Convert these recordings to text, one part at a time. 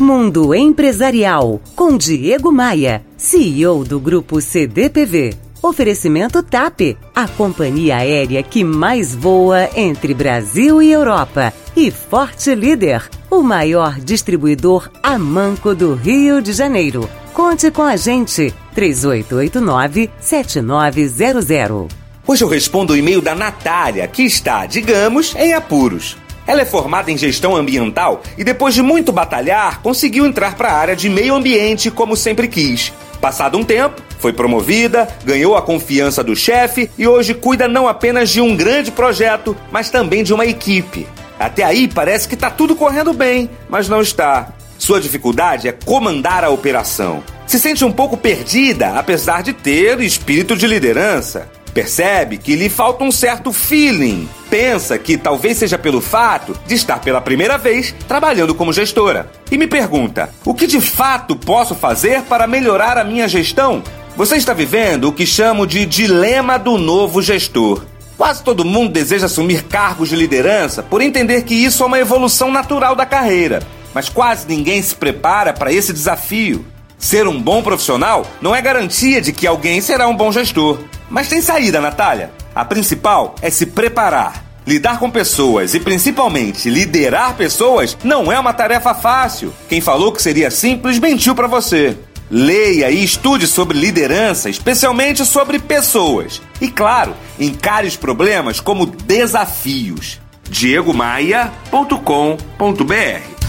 Mundo Empresarial, com Diego Maia, CEO do Grupo CDPV. Oferecimento TAP, a companhia aérea que mais voa entre Brasil e Europa. E Forte Líder, o maior distribuidor a manco do Rio de Janeiro. Conte com a gente, 3889-7900. Hoje eu respondo o e-mail da Natália, que está, digamos, em apuros. Ela é formada em gestão ambiental e, depois de muito batalhar, conseguiu entrar para a área de meio ambiente como sempre quis. Passado um tempo, foi promovida, ganhou a confiança do chefe e hoje cuida não apenas de um grande projeto, mas também de uma equipe. Até aí parece que está tudo correndo bem, mas não está. Sua dificuldade é comandar a operação. Se sente um pouco perdida, apesar de ter espírito de liderança. Percebe que lhe falta um certo feeling. Pensa que talvez seja pelo fato de estar pela primeira vez trabalhando como gestora. E me pergunta: o que de fato posso fazer para melhorar a minha gestão? Você está vivendo o que chamo de dilema do novo gestor. Quase todo mundo deseja assumir cargos de liderança por entender que isso é uma evolução natural da carreira, mas quase ninguém se prepara para esse desafio. Ser um bom profissional não é garantia de que alguém será um bom gestor. Mas tem saída, Natália. A principal é se preparar. Lidar com pessoas e principalmente liderar pessoas não é uma tarefa fácil. Quem falou que seria simples mentiu para você. Leia e estude sobre liderança, especialmente sobre pessoas. E claro, encare os problemas como desafios. diegomaia.com.br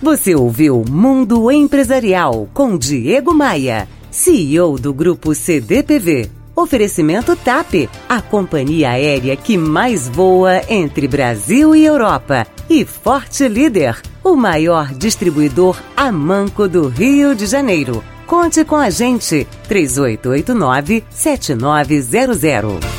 você ouviu Mundo Empresarial com Diego Maia, CEO do Grupo CDPV. Oferecimento TAP, a companhia aérea que mais voa entre Brasil e Europa. E Forte Líder, o maior distribuidor a manco do Rio de Janeiro. Conte com a gente, 3889 7900.